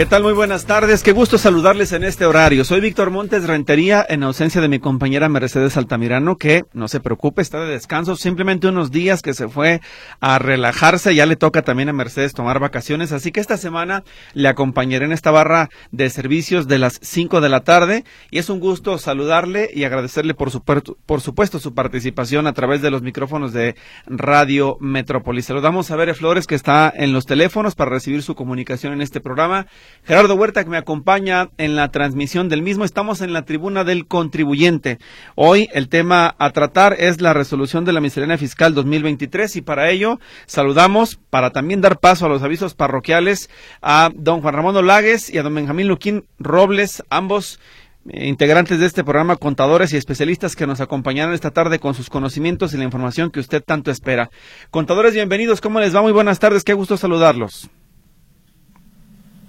¿Qué tal? Muy buenas tardes. Qué gusto saludarles en este horario. Soy Víctor Montes Rentería en ausencia de mi compañera Mercedes Altamirano, que no se preocupe, está de descanso, simplemente unos días que se fue a relajarse. Ya le toca también a Mercedes tomar vacaciones, así que esta semana le acompañaré en esta barra de servicios de las 5 de la tarde y es un gusto saludarle y agradecerle por, su, por supuesto su participación a través de los micrófonos de Radio Metrópolis. Saludamos a Bere Flores que está en los teléfonos para recibir su comunicación en este programa. Gerardo Huerta que me acompaña en la transmisión del mismo. Estamos en la tribuna del contribuyente. Hoy el tema a tratar es la resolución de la miscelánea fiscal 2023 y para ello saludamos para también dar paso a los avisos parroquiales a don Juan Ramón Olagues y a don Benjamín Luquín Robles, ambos eh, integrantes de este programa, contadores y especialistas que nos acompañaron esta tarde con sus conocimientos y la información que usted tanto espera. Contadores, bienvenidos. ¿Cómo les va? Muy buenas tardes. Qué gusto saludarlos.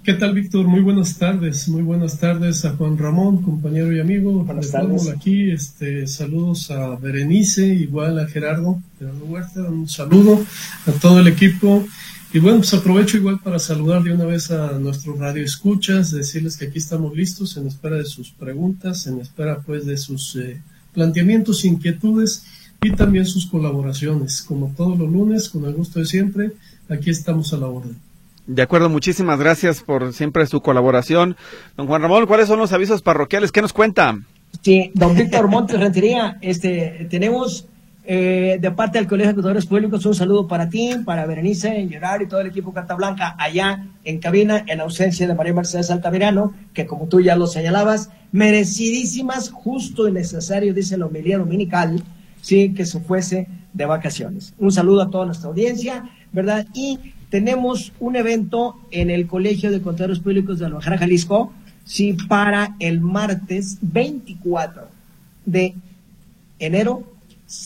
¿Qué tal, Víctor? Muy buenas tardes. Muy buenas tardes a Juan Ramón, compañero y amigo. Buenas tardes. aquí. Este, saludos a Berenice, igual a Gerardo, Gerardo Huerta. Un saludo a todo el equipo. Y bueno, pues aprovecho igual para saludar de una vez a nuestro radio escuchas, decirles que aquí estamos listos en espera de sus preguntas, en espera pues de sus eh, planteamientos, inquietudes y también sus colaboraciones. Como todos los lunes, con el gusto de siempre, aquí estamos a la orden. De acuerdo, muchísimas gracias por siempre su colaboración. Don Juan Ramón, ¿cuáles son los avisos parroquiales? ¿Qué nos cuenta? Sí, don Víctor Montes Rentería, este, tenemos eh, de parte del Colegio de Contadores Públicos un saludo para ti, para Berenice, Gerard y todo el equipo Carta Blanca allá en cabina, en ausencia de María Mercedes Altamirano, que como tú ya lo señalabas, merecidísimas, justo y necesario, dice la homilía dominical, sí, que se fuese de vacaciones. Un saludo a toda nuestra audiencia, ¿verdad? Y tenemos un evento en el Colegio de Contadores Públicos de Guadalajara, Jalisco, sí, para el martes 24 de enero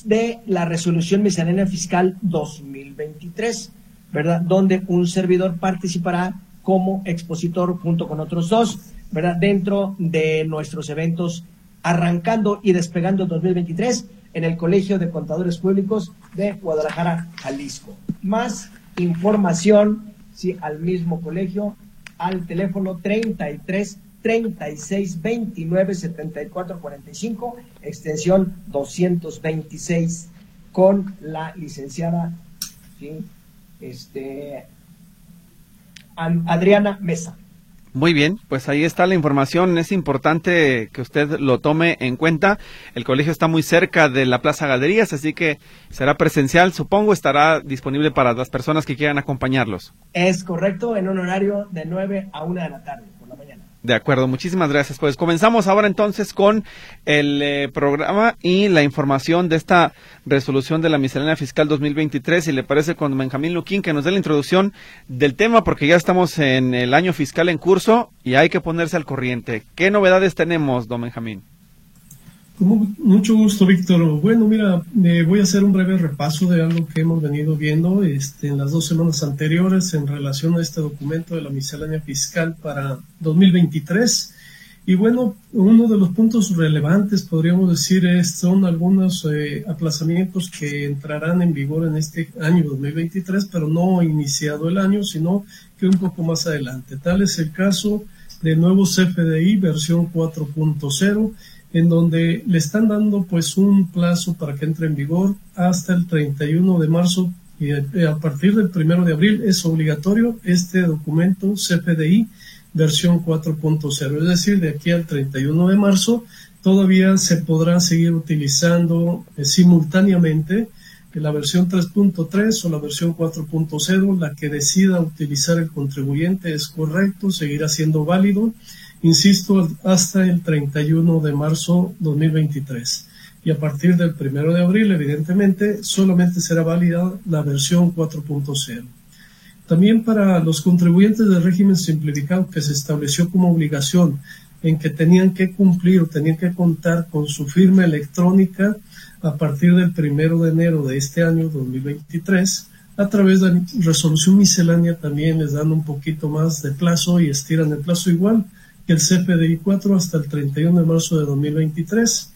de la resolución miscelánea fiscal 2023, ¿verdad? Donde un servidor participará como expositor junto con otros dos, ¿verdad? Dentro de nuestros eventos arrancando y despegando 2023 en el Colegio de Contadores Públicos de Guadalajara, Jalisco. Más información sí, al mismo colegio al teléfono 33 36 29 74 45 extensión 226 con la licenciada este Adriana Mesa. Muy bien, pues ahí está la información. Es importante que usted lo tome en cuenta. El colegio está muy cerca de la Plaza Galerías, así que será presencial. Supongo estará disponible para las personas que quieran acompañarlos. Es correcto, en un horario de 9 a 1 de la tarde. De acuerdo, muchísimas gracias. Pues comenzamos ahora entonces con el eh, programa y la información de esta resolución de la miscelánea fiscal 2023. Y le parece con Benjamín Luquín que nos dé la introducción del tema porque ya estamos en el año fiscal en curso y hay que ponerse al corriente. ¿Qué novedades tenemos, don Benjamín? Con mucho gusto, Víctor. Bueno, mira, eh, voy a hacer un breve repaso de algo que hemos venido viendo este, en las dos semanas anteriores en relación a este documento de la miscelánea fiscal para 2023. Y bueno, uno de los puntos relevantes, podríamos decir, es, son algunos eh, aplazamientos que entrarán en vigor en este año 2023, pero no iniciado el año, sino que un poco más adelante. Tal es el caso del nuevo CFDI versión 4.0 en donde le están dando pues un plazo para que entre en vigor hasta el 31 de marzo y eh, a partir del 1 de abril es obligatorio este documento CFDI versión 4.0, es decir, de aquí al 31 de marzo todavía se podrá seguir utilizando eh, simultáneamente la versión 3.3 o la versión 4.0, la que decida utilizar el contribuyente es correcto, seguirá siendo válido insisto, hasta el 31 de marzo 2023. Y a partir del 1 de abril, evidentemente, solamente será válida la versión 4.0. También para los contribuyentes del régimen simplificado que se estableció como obligación en que tenían que cumplir o tenían que contar con su firma electrónica a partir del 1 de enero de este año 2023, A través de resolución miscelánea también les dan un poquito más de plazo y estiran el plazo igual el CFDI 4 hasta el 31 de marzo de 2023,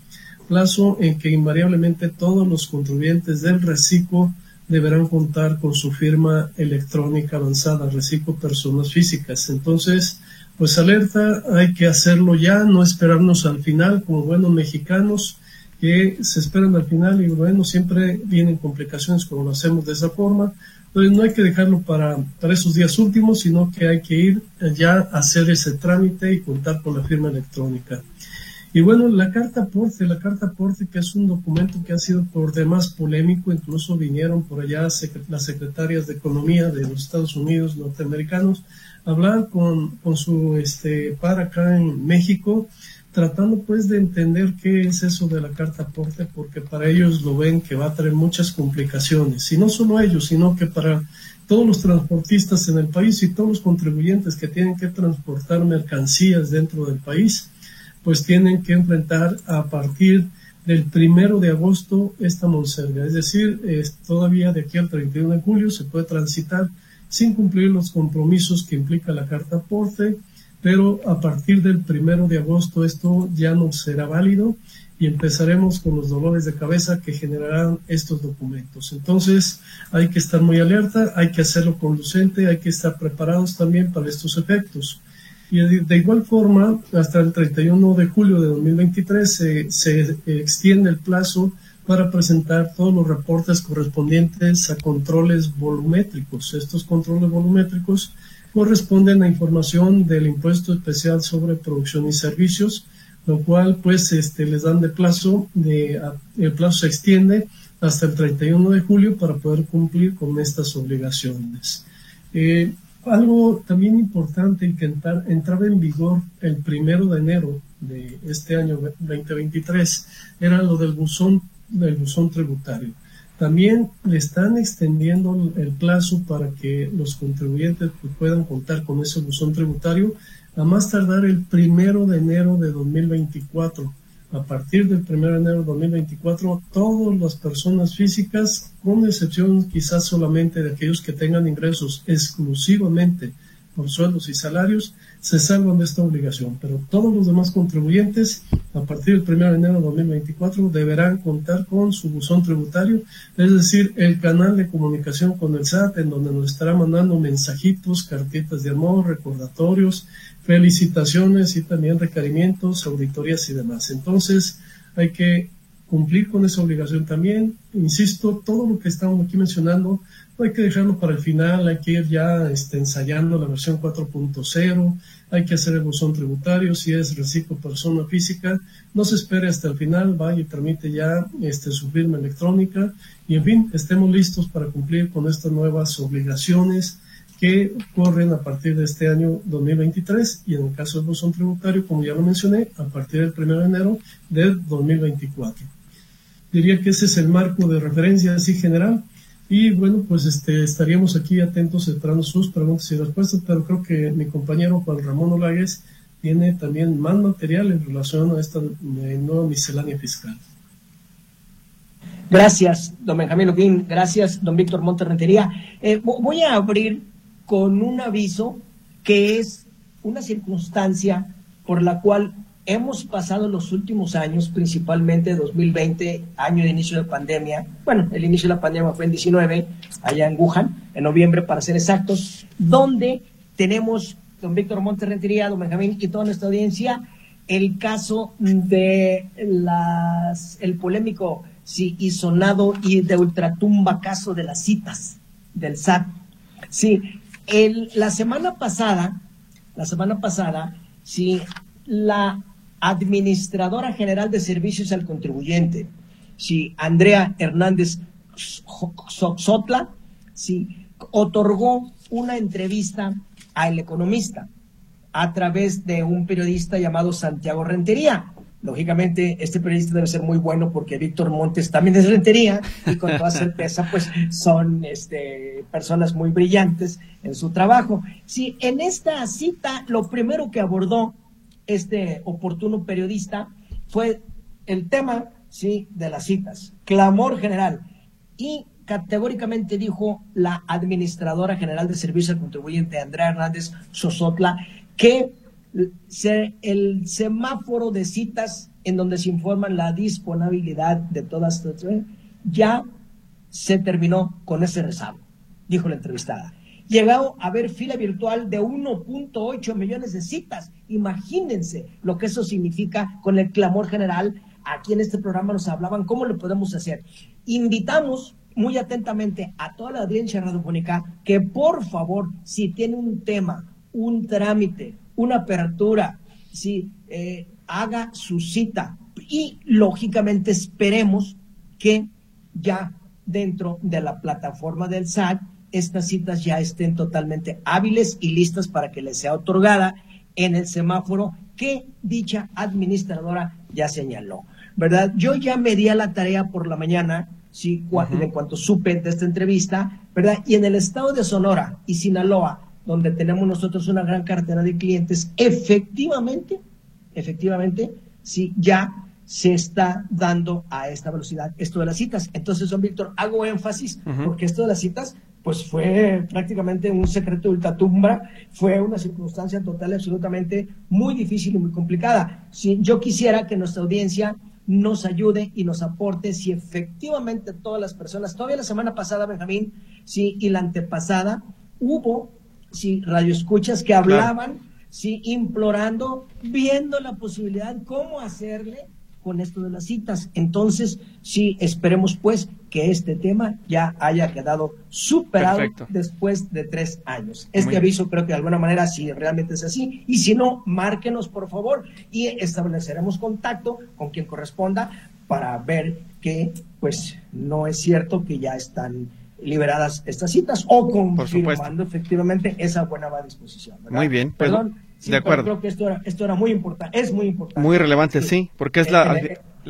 plazo en que invariablemente todos los contribuyentes del reciclo deberán contar con su firma electrónica avanzada, reciclo personas físicas. Entonces, pues alerta, hay que hacerlo ya, no esperarnos al final como buenos mexicanos que se esperan al final y bueno, siempre vienen complicaciones como lo hacemos de esa forma. Entonces no hay que dejarlo para, para esos días últimos, sino que hay que ir ya a hacer ese trámite y contar con la firma electrónica. Y bueno, la carta aporte, la carta aporte que es un documento que ha sido por demás polémico, incluso vinieron por allá las secretarias de Economía de los Estados Unidos norteamericanos a hablar con, con su este, par acá en México tratando pues de entender qué es eso de la carta aporte, porque para ellos lo ven que va a traer muchas complicaciones, y no solo ellos, sino que para todos los transportistas en el país y todos los contribuyentes que tienen que transportar mercancías dentro del país, pues tienen que enfrentar a partir del primero de agosto esta monserga, es decir, es todavía de aquí al 31 de julio se puede transitar sin cumplir los compromisos que implica la carta aporte, pero a partir del primero de agosto esto ya no será válido y empezaremos con los dolores de cabeza que generarán estos documentos. Entonces hay que estar muy alerta, hay que hacerlo conducente, hay que estar preparados también para estos efectos. Y de igual forma, hasta el 31 de julio de 2023 se, se extiende el plazo para presentar todos los reportes correspondientes a controles volumétricos. Estos controles volumétricos corresponden a información del impuesto especial sobre producción y servicios, lo cual pues este, les dan de plazo, de, el plazo se extiende hasta el 31 de julio para poder cumplir con estas obligaciones. Eh, algo también importante que entraba en vigor el primero de enero de este año 2023 era lo del buzón, del buzón tributario. También le están extendiendo el plazo para que los contribuyentes pues, puedan contar con ese buzón tributario a más tardar el primero de enero de 2024. A partir del primero de enero de 2024, todas las personas físicas, con excepción quizás solamente de aquellos que tengan ingresos exclusivamente por sueldos y salarios, se salvan de esta obligación, pero todos los demás contribuyentes a partir del 1 de enero de 2024 deberán contar con su buzón tributario, es decir, el canal de comunicación con el SAT en donde nos estará mandando mensajitos, cartitas de amor, recordatorios, felicitaciones y también requerimientos, auditorías y demás. Entonces, hay que cumplir con esa obligación también. Insisto, todo lo que estamos aquí mencionando hay que dejarlo para el final, hay que ir ya este, ensayando la versión 4.0, hay que hacer el buzón tributario, si es reciclo persona física, no se espere hasta el final, vaya y tramite ya este, su firma electrónica y en fin, estemos listos para cumplir con estas nuevas obligaciones que corren a partir de este año 2023 y en el caso del buzón tributario, como ya lo mencioné, a partir del 1 de enero de 2024. Diría que ese es el marco de referencia así general y bueno, pues este, estaríamos aquí atentos esperando sus preguntas y respuestas, pero creo que mi compañero Juan Ramón Olagues tiene también más material en relación a esta eh, nueva miscelánea fiscal. Gracias, don Benjamín Loquín. Gracias, don Víctor Monterrentería. Eh, voy a abrir con un aviso que es una circunstancia por la cual hemos pasado los últimos años, principalmente 2020, año de inicio de pandemia, bueno, el inicio de la pandemia fue en 19, allá en Wuhan, en noviembre para ser exactos, donde tenemos, don Víctor Monterrentería, don Benjamín y toda nuestra audiencia, el caso de las, el polémico sí, y sonado y de ultratumba caso de las citas del SAT. Sí, el, la semana pasada, la semana pasada, sí, la administradora general de servicios al contribuyente, si Andrea Hernández Sotla, si otorgó una entrevista al economista a través de un periodista llamado Santiago Rentería. Lógicamente, este periodista debe ser muy bueno porque Víctor Montes también es Rentería y con toda certeza, pues son este, personas muy brillantes en su trabajo. Si en esta cita lo primero que abordó este oportuno periodista fue el tema, sí, de las citas, clamor general. Y categóricamente dijo la administradora general de servicio al contribuyente, Andrea Hernández Sosotla, que el semáforo de citas en donde se informan la disponibilidad de todas ya se terminó con ese rezago, dijo la entrevistada. Llegado a haber fila virtual de 1.8 millones de citas. Imagínense lo que eso significa con el clamor general. Aquí en este programa nos hablaban cómo lo podemos hacer. Invitamos muy atentamente a toda la audiencia radiofónica que por favor, si tiene un tema, un trámite, una apertura, si eh, haga su cita y lógicamente esperemos que ya dentro de la plataforma del SAT estas citas ya estén totalmente hábiles y listas para que les sea otorgada en el semáforo que dicha administradora ya señaló. ¿Verdad? Yo ya me di a la tarea por la mañana, sí, en cuanto supe de esta entrevista, ¿verdad? Y en el estado de Sonora y Sinaloa, donde tenemos nosotros una gran cartera de clientes, efectivamente, efectivamente, sí, ya se está dando a esta velocidad esto de las citas. Entonces, don Víctor, hago énfasis porque esto de las citas, pues fue prácticamente un secreto de ultratumba, fue una circunstancia total, absolutamente muy difícil y muy complicada. Si yo quisiera que nuestra audiencia nos ayude y nos aporte si efectivamente todas las personas, todavía la semana pasada, Benjamín, sí, y la antepasada, hubo, sí, radioescuchas que hablaban, sí, implorando, viendo la posibilidad, cómo hacerle con esto de las citas. Entonces, sí, esperemos pues que este tema ya haya quedado superado después de tres años. Este aviso creo que de alguna manera si realmente es así y si no, márquenos por favor y estableceremos contacto con quien corresponda para ver que pues no es cierto que ya están liberadas estas citas o confirmando efectivamente esa buena disposición. Muy bien. Pues, Perdón de acuerdo. Creo que esto era, esto era muy importante, es muy importante. Muy relevante, sí, porque es la,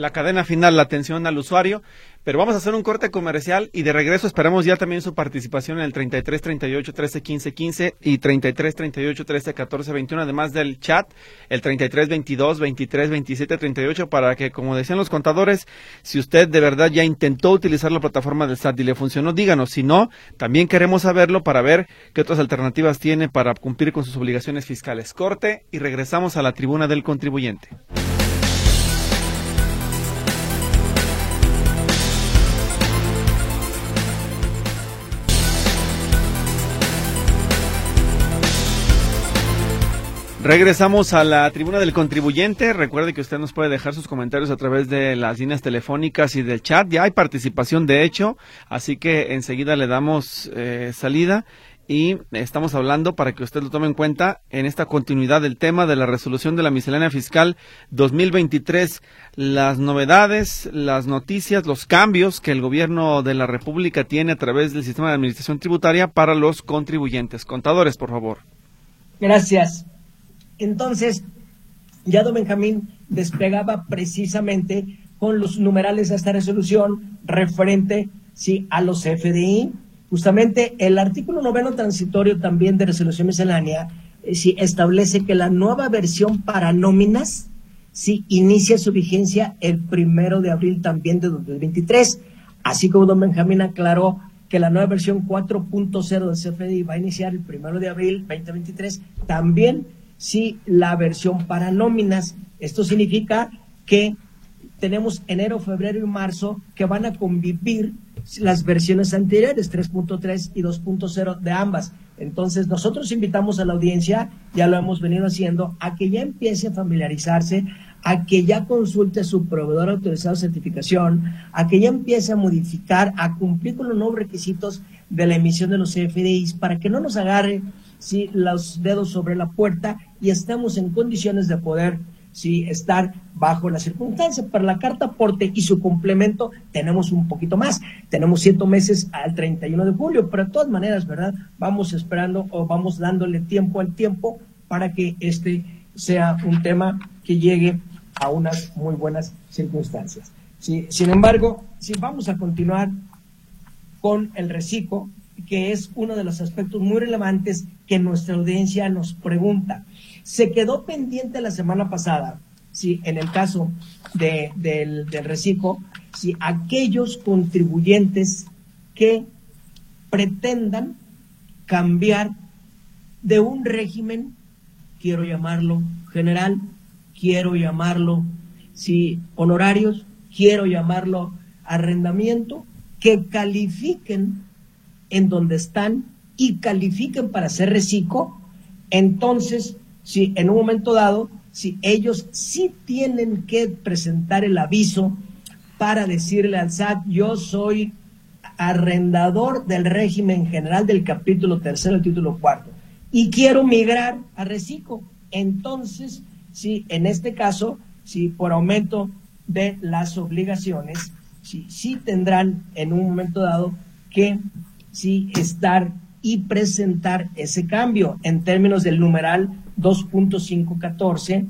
la cadena final, la atención al usuario. Pero vamos a hacer un corte comercial y de regreso esperamos ya también su participación en el 33 38 13 15 15 y 33 38 13 14 21, además del chat, el 33 22 23 27 38, para que, como decían los contadores, si usted de verdad ya intentó utilizar la plataforma del SAT y le funcionó, díganos. Si no, también queremos saberlo para ver qué otras alternativas tiene para cumplir con sus obligaciones fiscales. Corte y regresamos a la tribuna del contribuyente. Regresamos a la tribuna del contribuyente. Recuerde que usted nos puede dejar sus comentarios a través de las líneas telefónicas y del chat. Ya hay participación, de hecho, así que enseguida le damos eh, salida y estamos hablando para que usted lo tome en cuenta en esta continuidad del tema de la resolución de la miscelánea fiscal 2023, las novedades, las noticias, los cambios que el gobierno de la República tiene a través del sistema de administración tributaria para los contribuyentes. Contadores, por favor. Gracias. Entonces, ya don Benjamín despegaba precisamente con los numerales de esta resolución referente sí, a los FDI. Justamente el artículo noveno transitorio también de resolución miscelánea eh, sí, establece que la nueva versión para nóminas sí, inicia su vigencia el primero de abril también de 2023. Así como don Benjamín aclaró que la nueva versión 4.0 del CFDI va a iniciar el primero de abril 2023, también si la versión para nóminas. Esto significa que tenemos enero, febrero y marzo que van a convivir las versiones anteriores, 3.3 y 2.0 de ambas. Entonces, nosotros invitamos a la audiencia, ya lo hemos venido haciendo, a que ya empiece a familiarizarse, a que ya consulte a su proveedor autorizado de certificación, a que ya empiece a modificar, a cumplir con los nuevos requisitos de la emisión de los CFDIs para que no nos agarre ¿sí? los dedos sobre la puerta y estemos en condiciones de poder ¿sí? estar bajo la circunstancia. Para la carta aporte y su complemento tenemos un poquito más. Tenemos siete meses al 31 de julio, pero de todas maneras, ¿verdad? Vamos esperando o vamos dándole tiempo al tiempo para que este sea un tema que llegue a unas muy buenas circunstancias. ¿sí? Sin embargo, si vamos a continuar con el reciclo, que es uno de los aspectos muy relevantes que nuestra audiencia nos pregunta. Se quedó pendiente la semana pasada, si en el caso del, del reciclo, si aquellos contribuyentes que pretendan cambiar de un régimen, quiero llamarlo general, quiero llamarlo, si honorarios, quiero llamarlo arrendamiento, que califiquen en donde están y califiquen para ser reciclo, entonces, si en un momento dado, si ellos sí tienen que presentar el aviso para decirle al SAT, yo soy arrendador del régimen general del capítulo tercero, título cuarto, y quiero migrar a reciclo. Entonces, si en este caso, si por aumento de las obligaciones, sí, sí tendrán en un momento dado que sí estar y presentar ese cambio en términos del numeral 2.514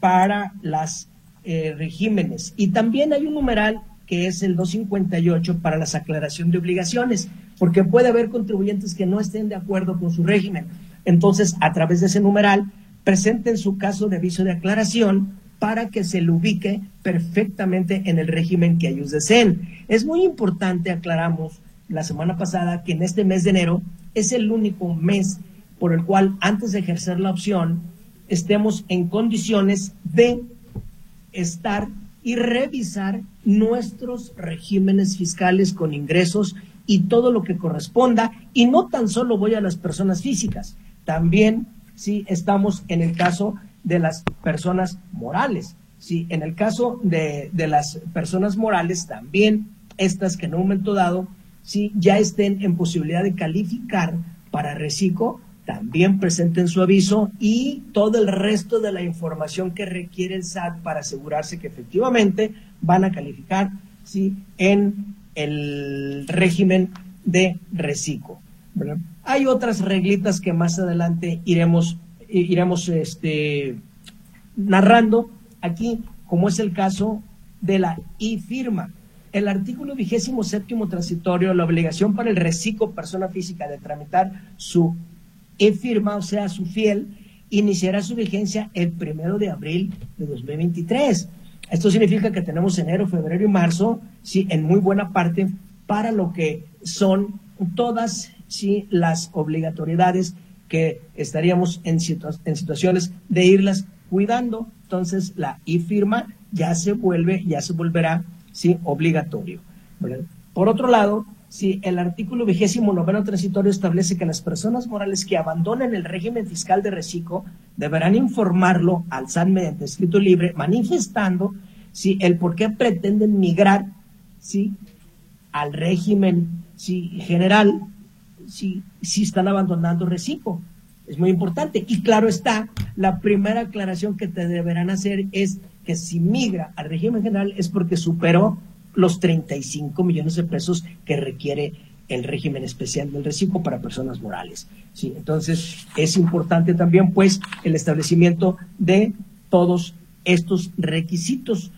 para las eh, regímenes. Y también hay un numeral que es el 258 para la aclaración de obligaciones, porque puede haber contribuyentes que no estén de acuerdo con su régimen. Entonces, a través de ese numeral, presenten su caso de aviso de aclaración para que se le ubique perfectamente en el régimen que ellos deseen. Es muy importante, aclaramos la semana pasada, que en este mes de enero es el único mes por el cual antes de ejercer la opción estemos en condiciones de estar y revisar nuestros regímenes fiscales con ingresos y todo lo que corresponda. Y no tan solo voy a las personas físicas, también si estamos en el caso de las personas morales. Sí, en el caso de, de, las personas morales, también estas que en un momento dado, si ya estén en posibilidad de calificar para reciclo, también presenten su aviso y todo el resto de la información que requiere el SAT para asegurarse que efectivamente van a calificar ¿sí? en el régimen de reciclo. Hay otras reglitas que más adelante iremos iremos este, narrando aquí, como es el caso de la e-firma. El artículo vigésimo séptimo transitorio, la obligación para el reciclo persona física de tramitar su e-firma, o sea, su fiel, iniciará su vigencia el primero de abril de 2023. Esto significa que tenemos enero, febrero y marzo, sí, en muy buena parte para lo que son todas sí, las obligatoriedades que estaríamos en, en situaciones de irlas cuidando. Entonces, la e-firma ya se vuelve, ya se volverá ¿sí? obligatorio. Por otro lado, si el artículo vigésimo noveno transitorio establece que las personas morales que abandonen el régimen fiscal de reciclo deberán informarlo al SAT mediante escrito libre, manifestando si el por qué pretenden migrar ¿sí? al régimen ¿sí? general si, si están abandonando Recipo. Es muy importante. Y claro está, la primera aclaración que te deberán hacer es que si migra al régimen general es porque superó los 35 millones de pesos que requiere el régimen especial del recibo para personas morales. Sí, entonces es importante también pues el establecimiento de todos estos requisitos.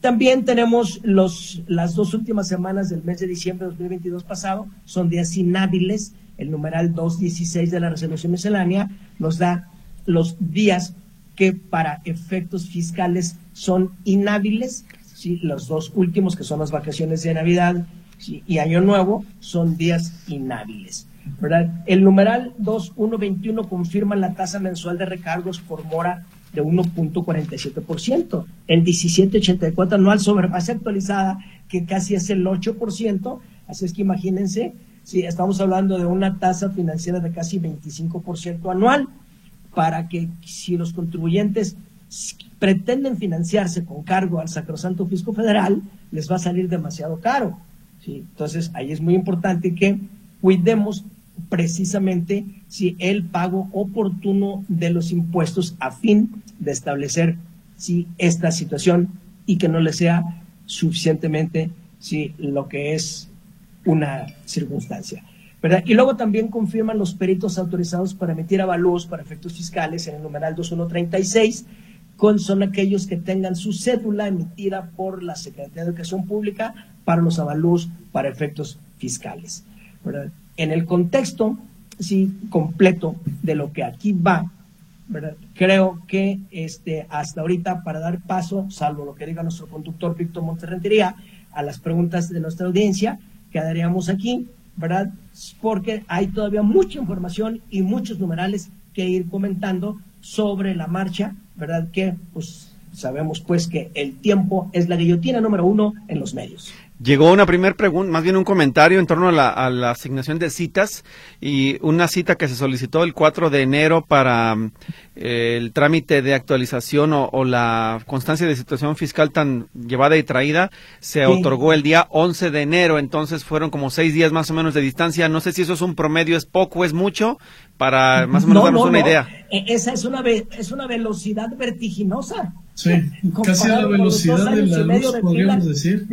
También tenemos los, las dos últimas semanas del mes de diciembre de 2022 pasado, son días inhábiles. El numeral 216 de la resolución miscelánea nos da los días que para efectos fiscales son inhábiles. ¿sí? Los dos últimos, que son las vacaciones de Navidad y Año Nuevo, son días inhábiles. El numeral 2121 confirma la tasa mensual de recargos por mora de 1.47%. El 1784 anual sobre base actualizada, que casi es el 8%. Así es que imagínense, si estamos hablando de una tasa financiera de casi 25% anual, para que si los contribuyentes pretenden financiarse con cargo al Sacrosanto Fisco Federal, les va a salir demasiado caro. Entonces, ahí es muy importante que cuidemos precisamente si el pago oportuno de los impuestos a fin de establecer si esta situación y que no le sea suficientemente si lo que es una circunstancia. Y luego también confirman los peritos autorizados para emitir avalúos para efectos fiscales en el numeral 2136, con, son aquellos que tengan su cédula emitida por la Secretaría de Educación Pública para los avalúos para efectos fiscales. en el contexto sí, completo de lo que aquí va, creo que este, hasta ahorita para dar paso, salvo lo que diga nuestro conductor Víctor Monterrentería, a las preguntas de nuestra audiencia, quedaríamos aquí, ¿verdad? Porque hay todavía mucha información y muchos numerales que ir comentando sobre la marcha, ¿verdad? Que pues sabemos pues que el tiempo es la guillotina número uno en los medios. Llegó una primera pregunta, más bien un comentario en torno a la, asignación de citas y una cita que se solicitó el 4 de enero para eh, el trámite de actualización o, la constancia de situación fiscal tan llevada y traída se otorgó el día 11 de enero, entonces fueron como seis días más o menos de distancia. No sé si eso es un promedio, es poco, es mucho, para más o menos darnos una idea. E, esa es una, es una velocidad vertiginosa. Sí, casi la velocidad de la luz, podríamos decir.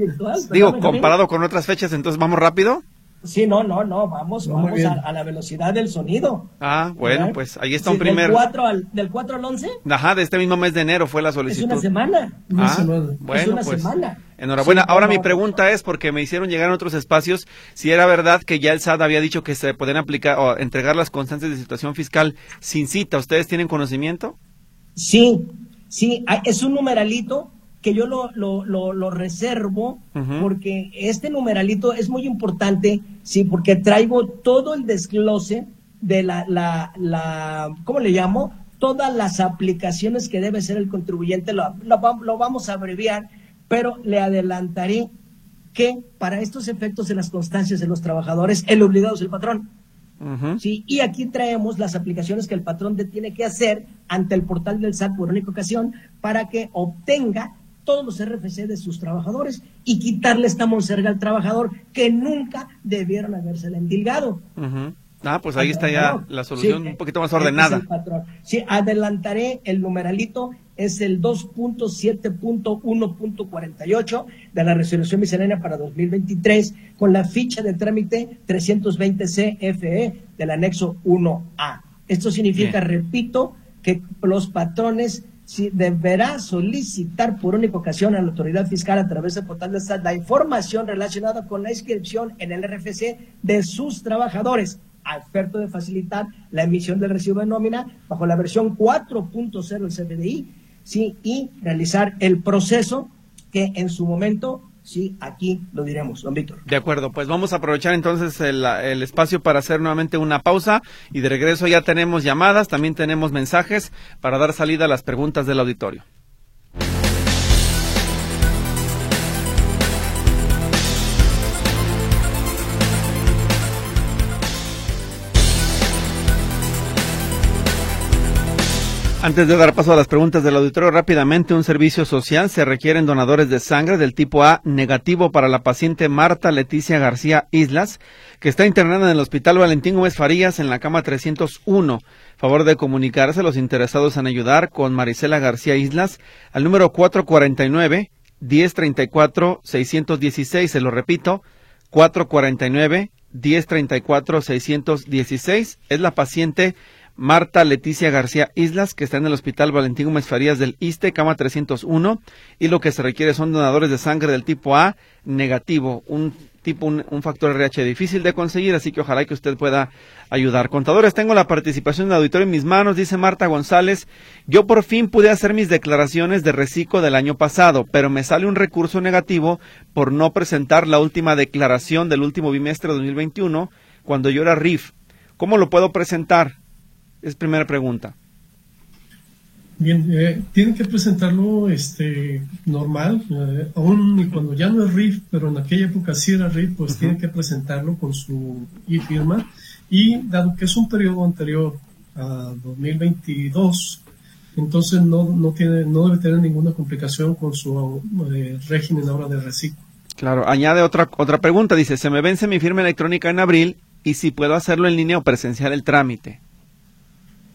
Digo, comparado con otras fechas, entonces vamos rápido. Sí, no, no, no, vamos, vamos a, la velocidad del sonido. Ah, bueno, pues ahí está un primer. Del 4, al, ¿Del 4 al 11? Ajá, de este mismo mes de enero fue la solicitud. Es una semana. Ah, semana. Bueno, es una pues, semana. Enhorabuena. Ahora mi pregunta es, porque me hicieron llegar en otros espacios, si era verdad que ya el SAT había dicho que se pueden aplicar o entregar las constancias de situación fiscal sin cita. ¿Ustedes tienen conocimiento? Sí, Sí, es un numeralito que yo lo, lo, lo, reservo porque este numeralito es muy importante, sí, porque traigo todo el desglose de la, la, la ¿cómo le llamo? Todas las aplicaciones que debe ser el contribuyente, lo, lo vamos a abreviar, pero le adelantaré que para estos efectos de las constancias de los trabajadores, el obligado es el patrón. ¿sí? Y aquí traemos las aplicaciones que el patrón tiene que hacer ante el portal del SAT por única ocasión para que obtenga todos los RFC de sus trabajadores y quitarle esta monserga al trabajador que nunca debieron haberse endilgado. Ah, pues ahí está ya la solución un poquito más ordenada. Sí, adelantaré el numeralito, es el 2.7.1.48 de la resolución miscelánea para 2023 con la ficha de trámite 320 CFE del anexo 1A. Esto significa, repito, que los patrones deberá solicitar por única ocasión a la autoridad fiscal a través del portal de SAT la información relacionada con la inscripción en el RFC de sus trabajadores a efecto de facilitar la emisión del recibo de nómina bajo la versión 4.0 del CFDI, ¿sí? y realizar el proceso que en su momento Sí, aquí lo diremos, don Víctor. De acuerdo, pues vamos a aprovechar entonces el, el, espacio para hacer nuevamente una pausa y de regreso ya tenemos llamadas, también tenemos mensajes para dar salida a las preguntas del auditorio. Antes de dar paso a las preguntas del auditorio, rápidamente, un servicio social. Se requieren donadores de sangre del tipo A negativo para la paciente Marta Leticia García Islas, que está internada en el Hospital Valentín Gómez Farías en la cama 301. Favor de comunicarse los interesados en ayudar con Marisela García Islas al número 449 1034 616. Se lo repito, 449 1034 616. Es la paciente Marta Leticia García Islas, que está en el Hospital Valentín Gómez Farías del ISTE, cama 301, y lo que se requiere son donadores de sangre del tipo A negativo, un tipo, un, factor RH difícil de conseguir, así que ojalá que usted pueda ayudar. Contadores, tengo la participación del auditorio en mis manos, dice Marta González. Yo por fin pude hacer mis declaraciones de reciclo del año pasado, pero me sale un recurso negativo por no presentar la última declaración del último bimestre de 2021, cuando yo era RIF. ¿Cómo lo puedo presentar? Es primera pregunta. Bien, eh, tienen que presentarlo este, normal, eh, aún y cuando ya no es RIF, pero en aquella época sí era RIF, pues tienen que presentarlo con su e-firma. Y dado que es un periodo anterior a 2022, entonces no, no, tiene, no debe tener ninguna complicación con su eh, régimen ahora de reciclo. Claro, añade otra, otra pregunta, dice, se me vence mi firma electrónica en abril y si puedo hacerlo en línea o presenciar el trámite.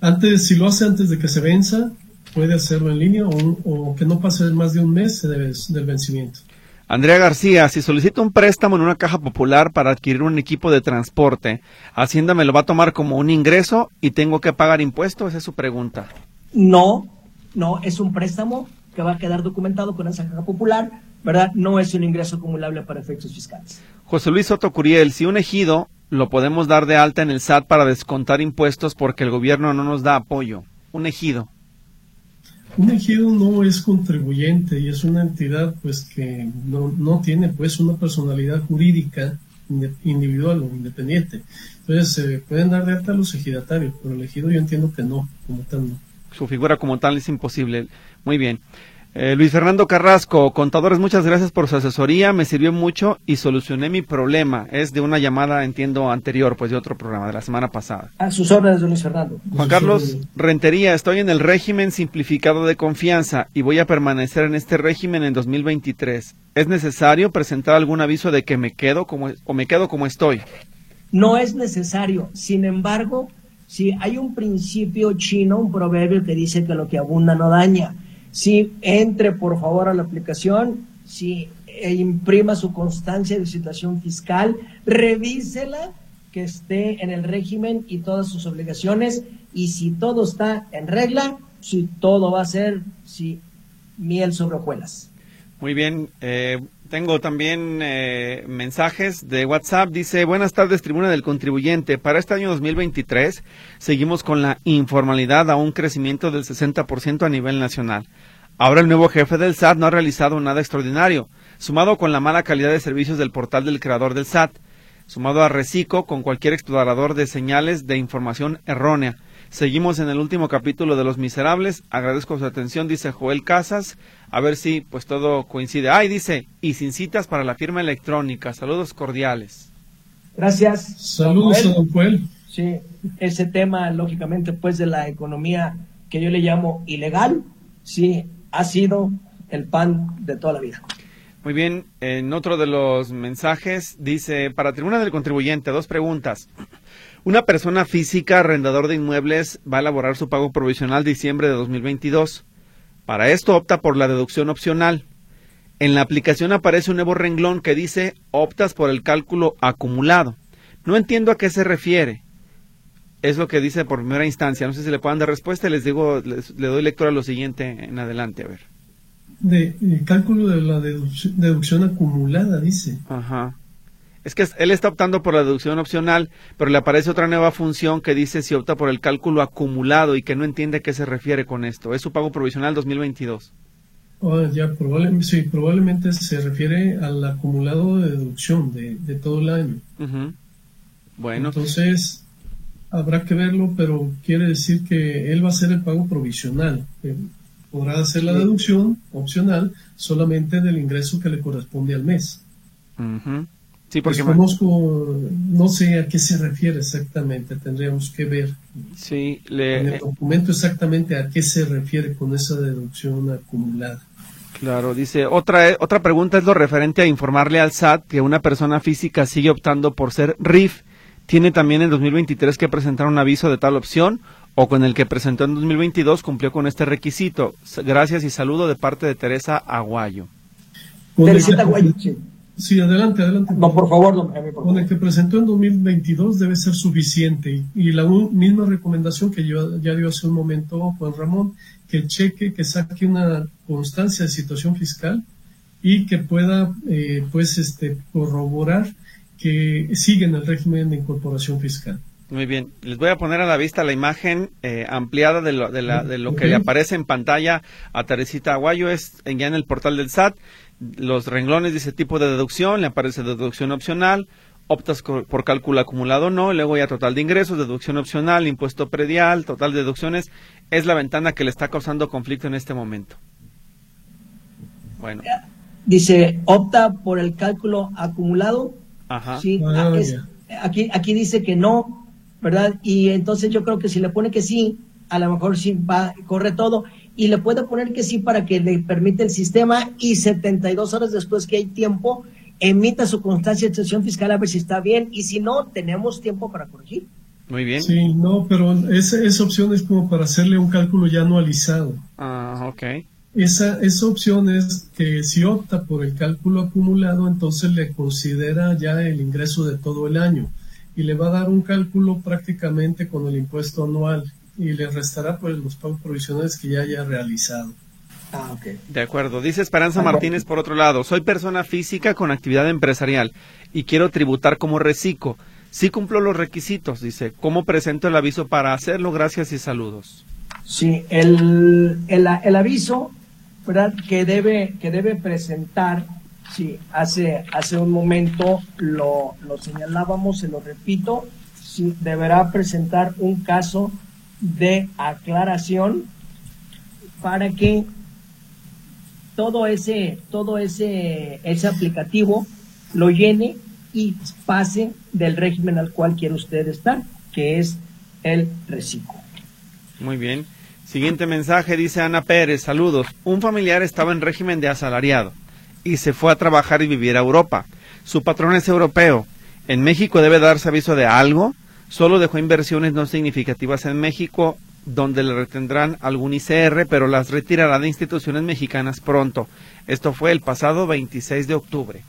Antes, si lo hace antes de que se venza, puede hacerlo en línea o, que no pase más de un mes del vencimiento. Andrea García, si solicito un préstamo en una caja popular para adquirir un equipo de transporte, ¿Hacienda me lo va a tomar como un ingreso y tengo que pagar impuestos? Esa es su pregunta. No, no, es un préstamo que va a quedar documentado con esa caja popular, ¿verdad? No es un ingreso acumulable para efectos fiscales. José Luis Soto Curiel, si un ejido lo podemos dar de alta en el SAT para descontar impuestos porque el gobierno no nos da apoyo. Un ejido. Un ejido no es contribuyente y es una entidad pues que no, no tiene pues una personalidad jurídica individual o independiente. Entonces, se pueden dar de alta los ejidatarios, pero el ejido yo entiendo que no, como tal no. Su figura como tal es imposible. Muy bien. Eh, Luis Fernando Carrasco, contadores, muchas gracias por su asesoría, me sirvió mucho y solucioné mi problema. Es de una llamada, entiendo, anterior, pues de otro programa, de la semana pasada. A sus órdenes, Luis Fernando. Juan Carlos Rentería, estoy en el régimen simplificado de confianza y voy a permanecer en este régimen en 2023. ¿Es necesario presentar algún aviso de que me quedo como, o me quedo como estoy? No es necesario. Sin embargo, si hay un principio chino, un proverbio que dice que lo que abunda no daña. Si entre por favor a la aplicación, si e imprima su constancia de situación fiscal, revísela que esté en el régimen y todas sus obligaciones. Y si todo está en regla, si todo va a ser si miel sobre hojuelas. Muy bien, eh, tengo también eh, mensajes de WhatsApp. Dice, buenas tardes, tribuna del contribuyente. Para este año 2023 seguimos con la informalidad a un crecimiento del 60% a nivel nacional. Ahora el nuevo jefe del SAT no ha realizado nada extraordinario, sumado con la mala calidad de servicios del portal del creador del SAT, sumado a Recico con cualquier explorador de señales de información errónea. Seguimos en el último capítulo de Los Miserables. Agradezco su atención, dice Joel Casas. A ver si pues todo coincide. Ay, dice, y sin citas para la firma electrónica. Saludos cordiales. Gracias. Saludos, don Joel. Sí, ese tema, lógicamente, pues de la economía que yo le llamo ilegal, sí, ha sido el pan de toda la vida. Muy bien, en otro de los mensajes dice, para Tribuna del Contribuyente, dos preguntas. Una persona física, arrendador de inmuebles, va a elaborar su pago provisional diciembre de 2022. Para esto opta por la deducción opcional. En la aplicación aparece un nuevo renglón que dice optas por el cálculo acumulado. No entiendo a qué se refiere. Es lo que dice por primera instancia. No sé si le puedan dar respuesta. Les digo, le doy lectura a lo siguiente en adelante, a ver. De, el cálculo de la deducción, acumulada, dice. Ajá. Es que él está optando por la deducción opcional, pero le aparece otra nueva función que dice si opta por el cálculo acumulado y que no entiende a qué se refiere con esto. Es su pago provisional 2022. Oh, ya, probablemente, sí, probablemente se refiere al acumulado de deducción de, todo el año. Bueno. Entonces, habrá que verlo, pero quiere decir que él va a hacer el pago provisional. Podrá hacer la deducción opcional solamente del ingreso que le corresponde al mes. Sí, porque conozco, no sé a qué se refiere exactamente, tendríamos que ver sí, le... en el documento exactamente a qué se refiere con esa deducción acumulada. Claro, dice, otra, otra pregunta es lo referente a informarle al SAT que una persona física sigue optando por ser RIF tiene también en 2023 que presentar un aviso de tal opción o con el que presentó en 2022 cumplió con este requisito. Gracias y saludo de parte de Teresa Aguayo. Teresa Aguayo. Sí, adelante, adelante. No, por favor, Con el que presentó en 2022 debe ser suficiente. Y, la misma recomendación que yo ya dio hace un momento Juan Ramón, que cheque, que saque una constancia de situación fiscal y que pueda, eh, pues, este, corroborar que siguen el régimen de incorporación fiscal. Muy bien, les voy a poner a la vista la imagen eh, ampliada de lo, de, la, de lo que le aparece en pantalla a Teresita Aguayo, es ya en el portal del SAT, los renglones dice tipo de deducción, le aparece deducción opcional, optas por cálculo acumulado o no, luego ya total de ingresos, deducción opcional, impuesto predial, total de deducciones, es la ventana que le está causando conflicto en este momento. Bueno. Dice, opta por el cálculo acumulado Sí, ah, aquí, aquí dice que no, ¿verdad? Y entonces yo creo que si le pone que sí, a lo mejor sí va, corre todo. Y le puede poner que sí para que le permite el sistema y 72 horas después que hay tiempo, emita su constancia de excepción fiscal a ver si está bien. Y si no, tenemos tiempo para corregir. Muy bien. Sí, no, pero esa, esa opción es como para hacerle un cálculo ya anualizado. Ah, ok. Esa, esa opción es que si opta por el cálculo acumulado, entonces le considera ya el ingreso de todo el año y le va a dar un cálculo prácticamente con el impuesto anual y le restará pues los pagos provisionales que ya haya realizado. Ah, ok. De acuerdo. Dice Esperanza Martínez por otro lado, soy persona física con actividad empresarial y quiero tributar como reciclo. Sí cumplo los requisitos, dice. ¿Cómo presento el aviso para hacerlo? Gracias y saludos. Sí, el, el, el aviso ¿verdad? Que debe, que debe presentar, Sí, hace, hace un momento lo, lo señalábamos, se lo repito, sí, deberá presentar un caso de aclaración para que todo ese, todo ese, ese aplicativo lo llene y pase del régimen al cual quiere usted estar, que es el reciclo. Muy bien. Siguiente mensaje dice Ana Pérez, saludos. Un familiar estaba en régimen de asalariado y se fue a trabajar y vivir a Europa. Su patrón es europeo. En México debe darse aviso de algo. Solo dejó inversiones no significativas en México donde le retendrán algún ICR, pero las retirará de instituciones mexicanas pronto. Esto fue el pasado 26 de octubre.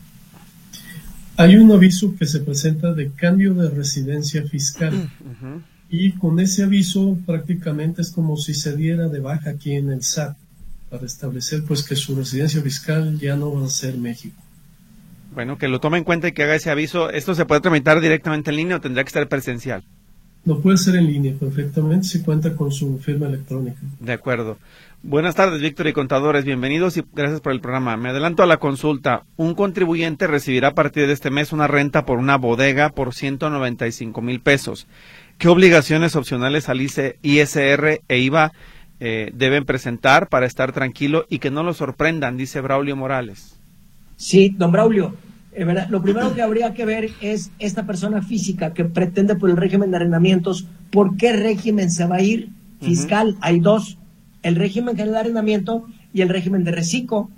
Hay un aviso que se presenta de cambio de residencia fiscal. Y con ese aviso prácticamente es como si se diera de baja aquí en el SAT para establecer pues que su residencia fiscal ya no va a ser México. Bueno, que lo tome en cuenta y que haga ese aviso. ¿Esto se puede tramitar directamente en línea o tendrá que estar presencial? Lo puede hacer en línea perfectamente si cuenta con su firma electrónica. De acuerdo. Buenas tardes, Víctor y contadores. Bienvenidos y gracias por el programa. Me adelanto a la consulta. Un contribuyente recibirá a partir de este mes una renta por una bodega por 195 mil pesos. ¿Qué obligaciones opcionales al ISR e IVA eh, deben presentar para estar tranquilo y que no lo sorprendan? Dice Braulio Morales. Sí, don Braulio. Eh, lo primero que habría que ver es esta persona física que pretende por el régimen de arrendamientos, ¿por qué régimen se va a ir fiscal? Hay dos, el régimen de arrendamiento y el régimen de reciclo,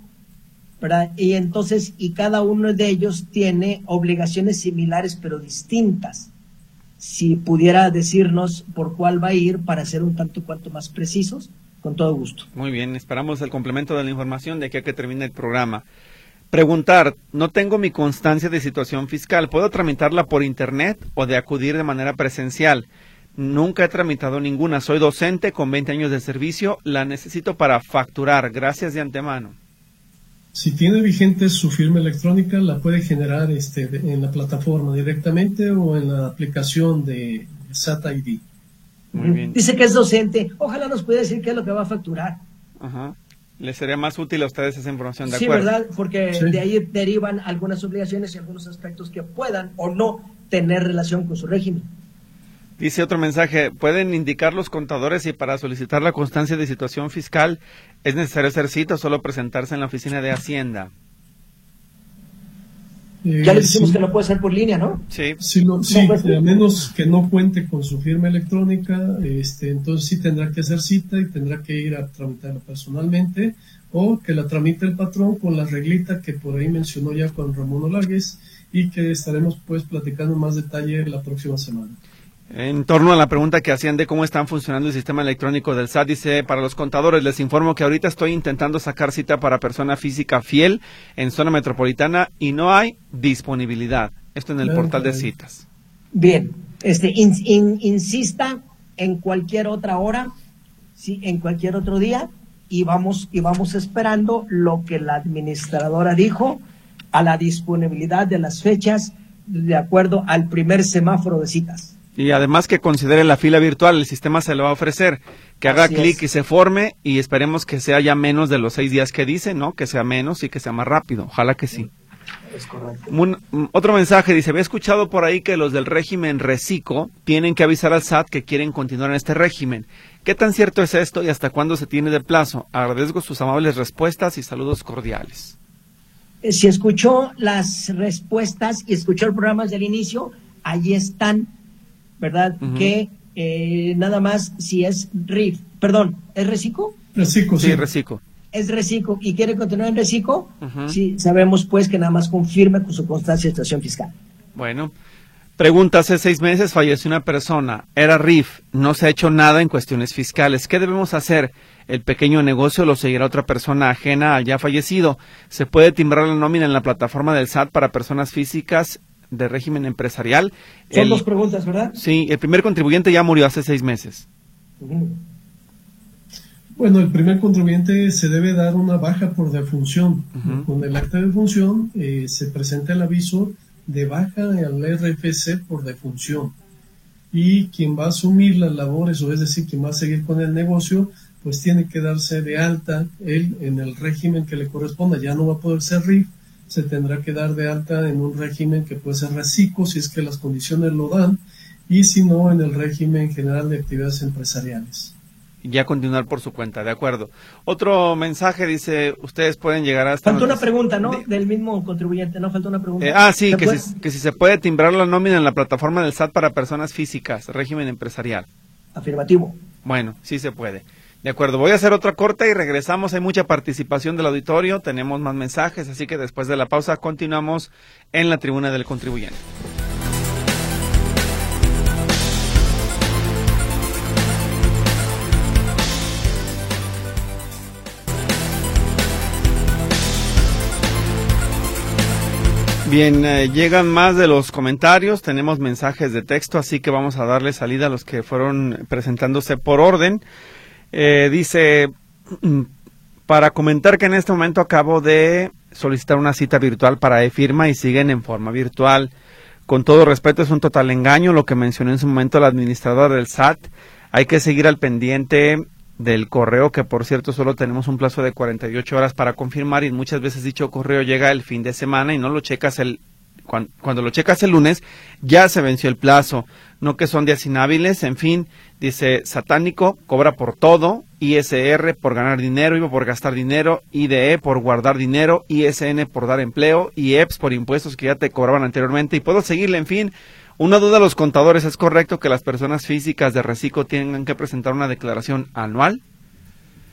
¿verdad? Y entonces, y cada uno de ellos tiene obligaciones similares pero distintas. Si pudiera decirnos por cuál va a ir para ser un tanto cuanto más precisos, con todo gusto. Muy bien, esperamos el complemento de la información de aquí a que termine el programa. Preguntar, no tengo mi constancia de situación fiscal, ¿puedo tramitarla por internet o de acudir de manera presencial? Nunca he tramitado ninguna, soy docente con 20 años de servicio, la necesito para facturar, gracias de antemano. Si tiene vigente su firma electrónica, la puede generar este, en la plataforma directamente o en la aplicación de SAT ID. Muy bien. Dice que es docente, ojalá nos pueda decir qué es lo que va a facturar. Ajá les sería más útil a ustedes esa información, ¿de sí, ¿verdad? Porque de ahí derivan algunas obligaciones y algunos aspectos que puedan o no tener relación con su régimen. Dice otro mensaje, ¿pueden indicar los contadores si para solicitar la constancia de situación fiscal es necesario hacer cita o solo presentarse en la oficina de Hacienda? Ya les dijimos que no puede ser por línea, ¿no? Sí. sí, a menos que no cuente con su firma electrónica, este, entonces sí tendrá que hacer cita y tendrá que ir a tramitarla personalmente o que la tramite el patrón con la reglita que por ahí mencionó ya con Ramón Olagues y que estaremos pues platicando en más detalle la próxima semana. En torno a la pregunta que hacían de cómo están funcionando el sistema electrónico del SAT, dice, para los contadores les informo que ahorita estoy intentando sacar cita para persona física fiel en zona metropolitana y no hay disponibilidad. Esto en el portal de citas. Bien, este, insista en cualquier otra hora, sí, en cualquier otro día y vamos, y vamos esperando lo que la administradora dijo a la disponibilidad de las fechas de acuerdo al primer semáforo de citas. Y además que considere la fila virtual, el sistema se lo va a ofrecer, que haga clic y se forme y esperemos que sea ya menos de los seis días que dice, ¿no? Que sea menos y que sea más rápido. Ojalá que sí. Es correcto. otro mensaje dice, había escuchado por ahí que los del régimen reciclo tienen que avisar al SAT que quieren continuar en este régimen. ¿Qué tan cierto es esto y hasta cuándo se tiene de plazo? Agradezco sus amables respuestas y saludos cordiales. Eh, si escuchó las respuestas y escuchó el programa desde el inicio, allí están ¿verdad? Que eh, nada más si es RIF, perdón, ¿es Recico? Recico, sí. Recico. Es Recico y quiere continuar en Recico, sí, sabemos pues que nada más confirme con su constancia de situación fiscal. Bueno, pregunta, hace seis meses falleció una persona, era RIF, no se ha hecho nada en cuestiones fiscales, ¿qué debemos hacer? El pequeño negocio lo seguirá otra persona ajena al ya fallecido. ¿Se puede timbrar la nómina en la plataforma del SAT para personas físicas de régimen empresarial. Son dos preguntas, ¿verdad? Sí, el primer contribuyente ya murió hace seis meses. Bueno, el primer contribuyente se debe dar una baja por defunción. Con el acta de defunción eh, se presenta el aviso de baja al RFC por defunción. Y quien va a asumir las labores, o es decir, quien va a seguir con el negocio, pues tiene que darse de alta él en el régimen que le corresponda. Ya no va a poder ser RIF, se tendrá que dar de alta en un régimen que puede ser reciclo si es que las condiciones lo dan y si no en el régimen general de actividades empresariales. Ya continuar por su cuenta, de acuerdo. Otro mensaje dice, ustedes pueden llegar hasta... Falta una pregunta, ¿no? Del mismo contribuyente, ¿no? Falta una pregunta. Eh, ah, sí, que si, que si se puede timbrar la nómina en la plataforma del SAT para personas físicas, régimen empresarial. Afirmativo. Bueno, sí se puede. De acuerdo, voy a hacer otra corta y regresamos. Hay mucha participación del auditorio, tenemos más mensajes, así que después de la pausa continuamos en la tribuna del contribuyente. Bien, eh, llegan más de los comentarios, tenemos mensajes de texto, así que vamos a darle salida a los que fueron presentándose por orden. Eh, dice, mm, para comentar que en este momento acabo de solicitar una cita virtual para e-firma y siguen en forma virtual. Con todo respeto, es un total engaño lo que mencionó en su momento la administradora del SAT. Hay que seguir al pendiente del correo, que por cierto solo tenemos un plazo de 48 horas para confirmar y muchas veces dicho correo llega el fin de semana y no lo checas el cuando, lo checas el lunes ya se venció el plazo, no que son días inhábiles, en fin, dice satánico, cobra por todo, ISR por ganar dinero, IVA por gastar dinero, IDE por guardar dinero, ISN por dar empleo, IEPS por impuestos que ya te cobraban anteriormente y puedo seguirle, en fin, una duda a los contadores, ¿es correcto que las personas físicas de reciclo tengan que presentar una declaración anual?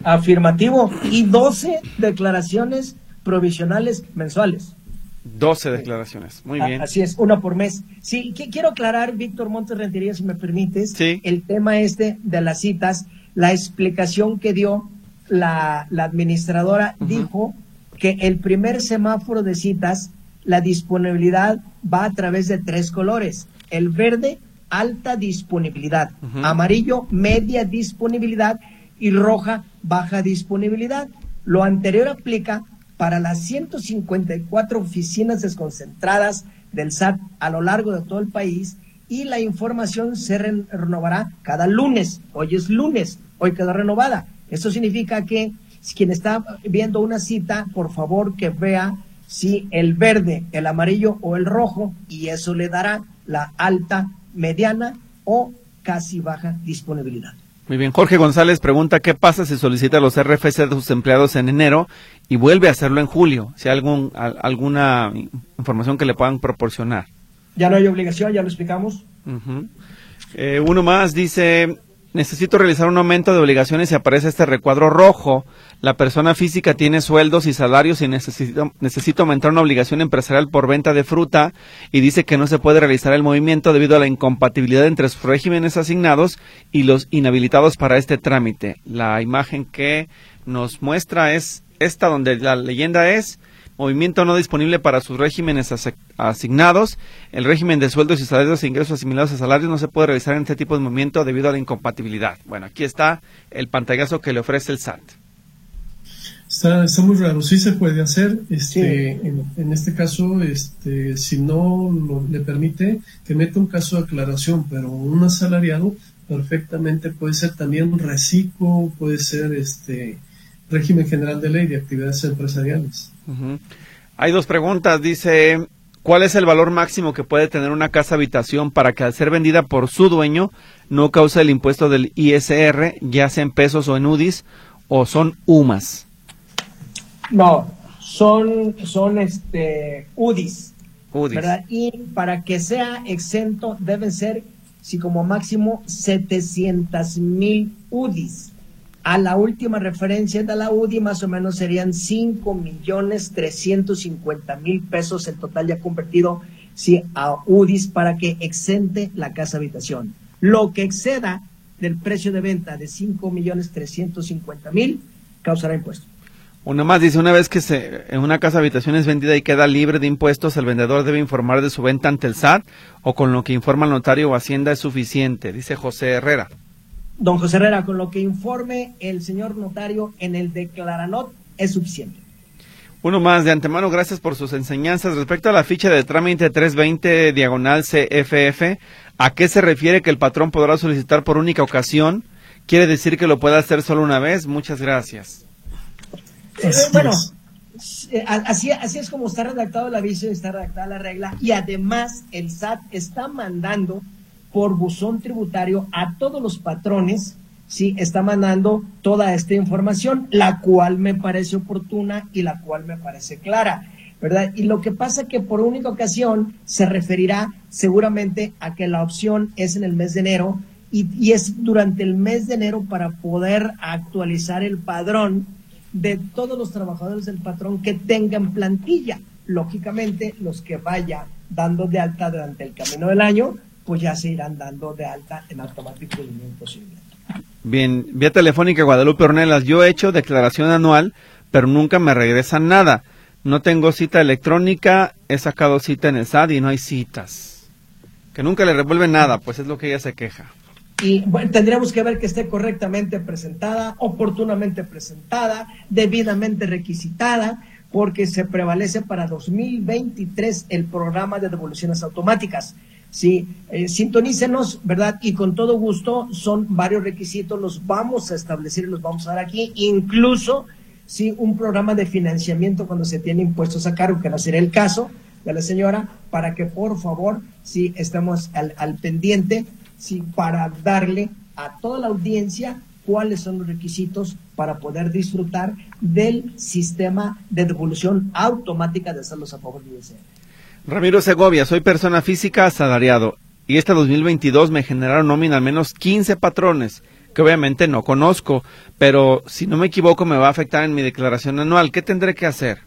Afirmativo. Y 12 declaraciones provisionales mensuales. 12 declaraciones, muy bien. Así es, una por mes. Sí, quiero aclarar, Víctor Montes Rentería, si me permites, el tema este de las citas, la explicación que dio la, administradora dijo que el primer semáforo de citas, la disponibilidad va a través de tres colores el verde, alta disponibilidad, amarillo, media disponibilidad y roja, baja disponibilidad. Lo anterior aplica para las 154 oficinas desconcentradas del SAT a lo largo de todo el país y la información se renovará cada lunes. Hoy es lunes, hoy quedó renovada. Esto significa que quien está viendo una cita, por favor que vea si el verde, el amarillo o el rojo y eso le dará la alta, mediana o casi baja disponibilidad. Muy bien, Jorge González pregunta qué pasa si solicita los RFC de sus empleados en enero y vuelve a hacerlo en julio, si hay algún, alguna información que le puedan proporcionar. Ya no hay obligación, ya lo explicamos. Eh, uno más dice, necesito realizar un aumento de obligaciones y aparece este recuadro rojo. La persona física tiene sueldos y salarios y necesito, necesito aumentar una obligación empresarial por venta de fruta y dice que no se puede realizar el movimiento debido a la incompatibilidad entre sus regímenes asignados y los inhabilitados para este trámite. La imagen que nos muestra es esta donde la leyenda es movimiento no disponible para sus regímenes asignados. El régimen de sueldos y salarios e ingresos asimilados a salarios no se puede realizar en este tipo de movimiento debido a la incompatibilidad. Bueno, aquí está el pantallazo que le ofrece el SAT. Está, está muy raro, sí se puede hacer. Este, en, este caso, este, si no le permite, que meta un caso de aclaración, pero un asalariado perfectamente puede ser también un reciclo, puede ser este régimen general de ley de actividades empresariales. Hay dos preguntas. Dice, ¿cuál es el valor máximo que puede tener una casa habitación para que al ser vendida por su dueño no cause el impuesto del ISR, ya sea en pesos o en UDIs, o son UMAS? No, son, son este, UDIs. UDIs. ¿verdad? Y para que sea exento deben ser, si como máximo, 700 mil UDIs a la última referencia de la UDI más o menos serían 5 millones 350 mil pesos el total ya convertido a UDIs para que exente la casa habitación. Lo que exceda del precio de venta de 5 millones 350 mil causará impuesto. Una más dice, una vez que se, en una casa habitación es vendida y queda libre de impuestos, el vendedor debe informar de su venta ante el SAT o con lo que informa el notario o Hacienda es suficiente, dice José Herrera. Don José Herrera, con lo que informe el señor notario en el declaranot es suficiente. Uno más, de antemano, gracias por sus enseñanzas. Respecto a la ficha de trámite 320 diagonal CFF, ¿a qué se refiere que el patrón podrá solicitar por única ocasión? ¿Quiere decir que lo pueda hacer solo una vez? Muchas gracias. Eh, bueno, eh, así, así es como está redactado el aviso y está redactada la regla. Y además el SAT está mandando por buzón tributario a todos los patrones, sí, está mandando toda esta información, la cual me parece oportuna y la cual me parece clara. ¿verdad? Y lo que pasa que por única ocasión se referirá seguramente a que la opción es en el mes de enero y, y, es durante el mes de enero para poder actualizar el padrón de todos los trabajadores del patrón que tengan plantilla. Lógicamente, los que vaya dando de alta durante el camino del año, pues ya se irán dando de alta en automático y imposible. Bien, vía telefónica Guadalupe Ornelas, yo he hecho declaración anual, pero nunca me regresan nada. No tengo cita electrónica, he sacado cita en el SAT y no hay citas. Que nunca le revuelven nada, pues es lo que ella se queja. Y bueno, tendríamos que ver que esté correctamente presentada, oportunamente presentada, debidamente requisitada, porque se prevalece para 2023 el programa de devoluciones automáticas. Sí, eh, sintonícenos, ¿verdad? Y con todo gusto son varios requisitos, los vamos a establecer y los vamos a dar aquí, incluso sí, un programa de financiamiento cuando se tiene impuestos a cargo, que no será el caso de la señora, para que por favor sí estemos al, al pendiente, sí, para darle a toda la audiencia cuáles son los requisitos para poder disfrutar del sistema de devolución automática de saldos a favor de ISR. Ramiro Segovia, soy persona física asalariado y este 2022 me generaron nómina al menos 15 patrones que obviamente no conozco, pero si no me equivoco me va a afectar en mi declaración anual. ¿Qué tendré que hacer?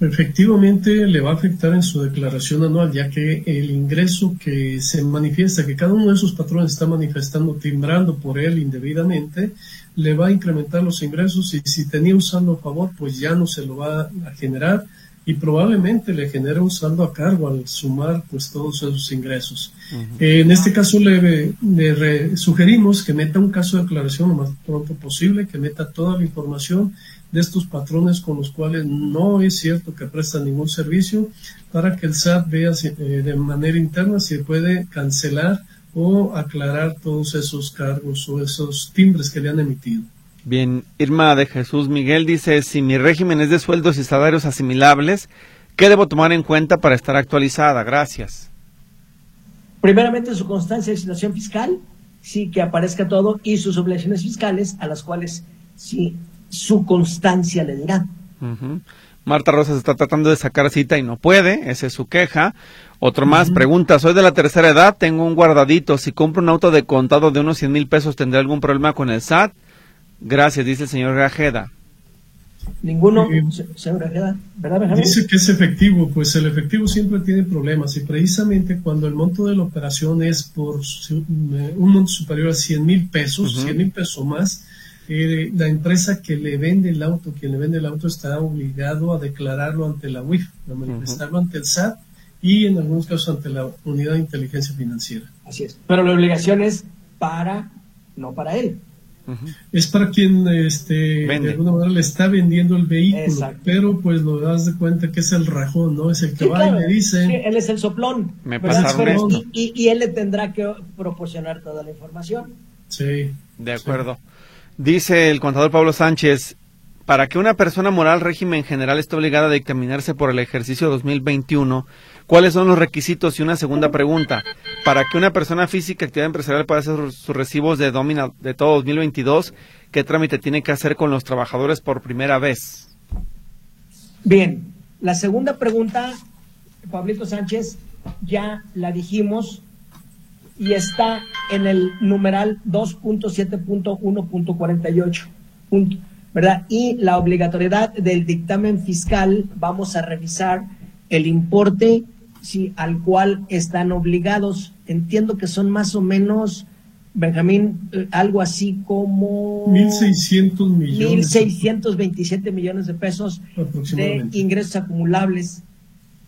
Efectivamente, le va a afectar en su declaración anual, ya que el ingreso que se manifiesta, que cada uno de esos patrones está manifestando, timbrando por él indebidamente, le va a incrementar los ingresos y si tenía un saldo a favor, pues ya no se lo va a generar y probablemente le genere un saldo a cargo al sumar pues todos esos ingresos. Eh, en este caso le, sugerimos que meta un caso de declaración lo más pronto posible, que meta toda la información de estos patrones con los cuales no es cierto que prestan ningún servicio para que el SAT vea eh, de manera interna si puede cancelar o aclarar todos esos cargos o esos timbres que le han emitido. Bien, Irma de Jesús Miguel dice, si mi régimen es de sueldos y salarios asimilables, ¿qué debo tomar en cuenta para estar actualizada? Gracias. Primeramente su constancia de situación fiscal, sí, que aparezca todo, y sus obligaciones fiscales, a las cuales sí, su constancia le dirá. Marta Rosas está tratando de sacar cita y no puede, esa es su queja. Otro más, pregunta, soy de la tercera edad, tengo un guardadito, si compro un auto de contado de unos 100 mil pesos, ¿tendré algún problema con el SAT? Gracias, dice el señor Grajeda. Ninguno, señor Grajeda, ¿verdad, Dice que es efectivo, pues el efectivo siempre tiene problemas y precisamente cuando el monto de la operación es por un monto superior a 100 mil pesos, 100 mil pesos más, eh, la empresa que le vende el auto, quien le vende el auto está obligado a declararlo ante la UIF, a manifestarlo ante el SAT y en algunos casos ante la Unidad de Inteligencia Financiera. Así es. Pero la obligación es para, no para él. Es para quien este, de alguna manera le está vendiendo el vehículo, pero pues lo das de cuenta que es el rajón, ¿no? Es el que va y me dice. él es el soplón. Me pasaron y, y, él le tendrá que proporcionar toda la información. Sí. De acuerdo. Dice el contador Pablo Sánchez, para que una persona moral régimen general esté obligada a dictaminarse por el ejercicio 2021, ¿cuáles son los requisitos? Y una segunda pregunta, para que una persona física actividad empresarial pueda hacer sus recibos de domina de todo 2022, ¿qué trámite tiene que hacer con los trabajadores por primera vez? Bien, la segunda pregunta, Pablito Sánchez, ya la dijimos y está en el numeral 2.7.1.48. ¿verdad? Y la obligatoriedad del dictamen fiscal, vamos a revisar el importe sí, al cual están obligados. Entiendo que son más o menos, Benjamín, eh, algo así como... 1.600 millones. 1.627 millones de pesos de ingresos acumulables,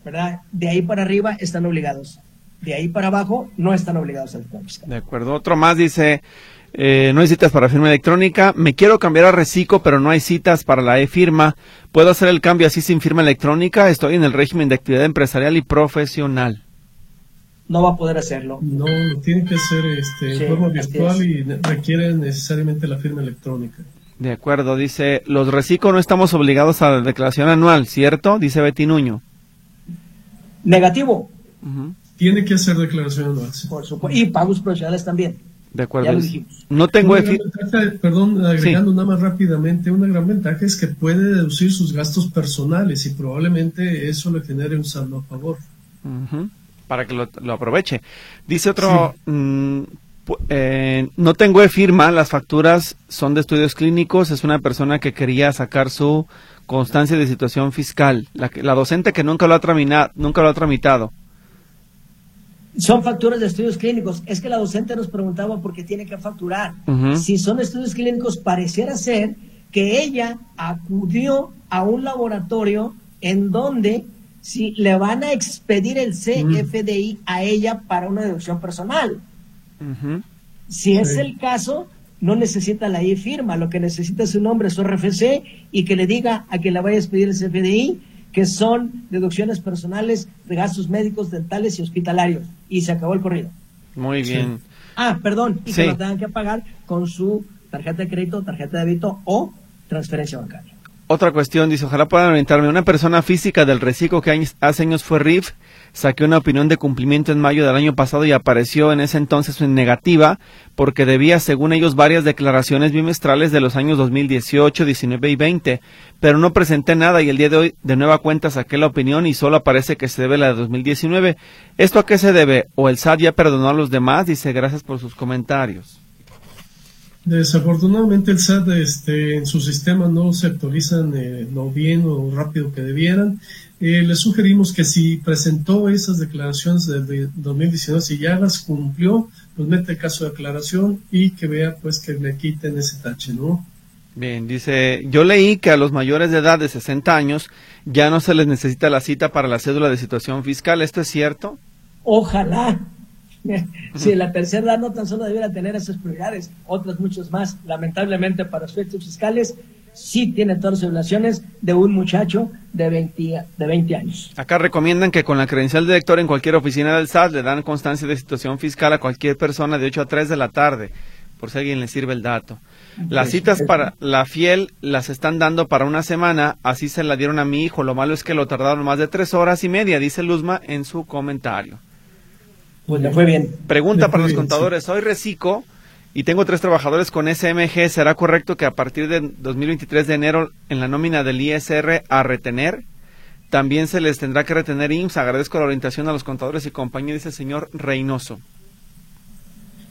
¿verdad? De ahí para arriba están obligados. De ahí para abajo no están obligados al. De acuerdo. Otro más dice, eh, no hay citas para firma electrónica. Me quiero cambiar a Recico, pero no hay citas para la e-firma. ¿Puedo hacer el cambio así sin firma electrónica? Estoy en el régimen de actividad empresarial y profesional. No va a poder hacerlo. No, tiene que ser este, forma virtual y requiere necesariamente la firma electrónica. De acuerdo, dice, los reciclos no estamos obligados a la declaración anual, ¿cierto? Dice Betty Nuño. Negativo. Tiene que hacer declaración anual. Por supuesto. Y pagos profesionales también. De acuerdo. No tengo perdón, agregando nada más rápidamente, una gran ventaja es que puede deducir sus gastos personales y probablemente eso le genere un saldo a favor. Para que lo, aproveche. Dice otro, mm, eh, no tengo e-firma, las facturas son de estudios clínicos, es una persona que quería sacar su constancia de situación fiscal, la, la docente que nunca lo, ha nunca lo ha tramitado. Son facturas de estudios clínicos. Es que la docente nos preguntaba por qué tiene que facturar. Si son estudios clínicos, pareciera ser que ella acudió a un laboratorio en donde si le van a expedir el CFDI a ella para una deducción personal. Si es el caso, no necesita la I firma, lo que necesita es su nombre, su RFC y que le diga a quien le vaya a expedir el CFDI que son deducciones personales de gastos médicos, dentales y hospitalarios. Y se acabó el corrido. Muy bien. Ah, perdón, y que lo tengan que pagar con su tarjeta de crédito, tarjeta de débito o transferencia bancaria. Otra cuestión, dice, ojalá puedan orientarme. Una persona física del reciclo que hace años fue RIF saqué una opinión de cumplimiento en mayo del año pasado y apareció en ese entonces en negativa porque debía, según ellos, varias declaraciones bimestrales de los años 2018, 19 y 20, pero no presenté nada y el día de hoy de nueva cuenta saqué la opinión y solo aparece que se debe la de 2019. ¿Esto a qué se debe? ¿O el SAT ya perdonó a los demás? Dice, gracias por sus comentarios. Desafortunadamente el SAT este, en su sistema no se actualizan eh, lo bien o rápido que debieran. Eh, le sugerimos que si presentó esas declaraciones de 2019, si ya las cumplió, pues mete el caso de aclaración y que vea pues que le quiten ese tache, ¿no? Bien, dice, yo leí que a los mayores de edad de 60 años ya no se les necesita la cita para la cédula de situación fiscal, ¿esto es cierto? Ojalá. si la tercera edad no tan solo debiera tener esas prioridades, otras muchas más. Lamentablemente para aspectos fiscales sí tiene todas las obligaciones de un muchacho de 20, de 20 años. Acá recomiendan que con la credencial de lector en cualquier oficina del SAT le dan constancia de situación fiscal a cualquier persona de 8 a 3 de la tarde, por si alguien le sirve el dato. Las citas para la fiel las están dando para una semana, así se la dieron a mi hijo. Lo malo es que lo tardaron más de tres horas y media, dice Luzma en su comentario. Pues le fue bien. Pregunta para los contadores. Soy reciclo y tengo tres trabajadores con SMG, ¿será correcto que a partir de 2023 de enero en la nómina del ISR a retener? También se les tendrá que retener IMSS. Agradezco la orientación a los contadores y compañía, dice el señor Reynoso.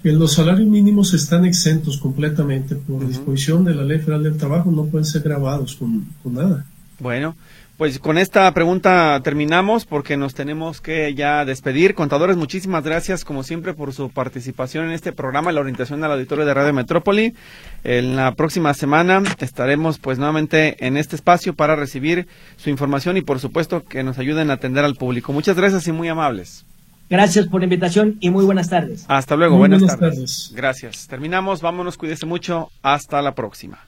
Los salarios mínimos están exentos completamente por disposición de la Ley Federal del Trabajo, no pueden ser grabados con, con nada. Bueno, pues con esta pregunta terminamos porque nos tenemos que ya despedir. Contadores, muchísimas gracias como siempre por su participación en este programa, la orientación al auditorio de Radio Metrópoli. En la próxima semana estaremos pues nuevamente en este espacio para recibir su información y por supuesto que nos ayuden a atender al público. Muchas gracias y muy amables. Gracias por la invitación y muy buenas tardes. Hasta luego, buenas, tardes. tardes. Gracias. Terminamos, vámonos, cuídese mucho. Hasta la próxima.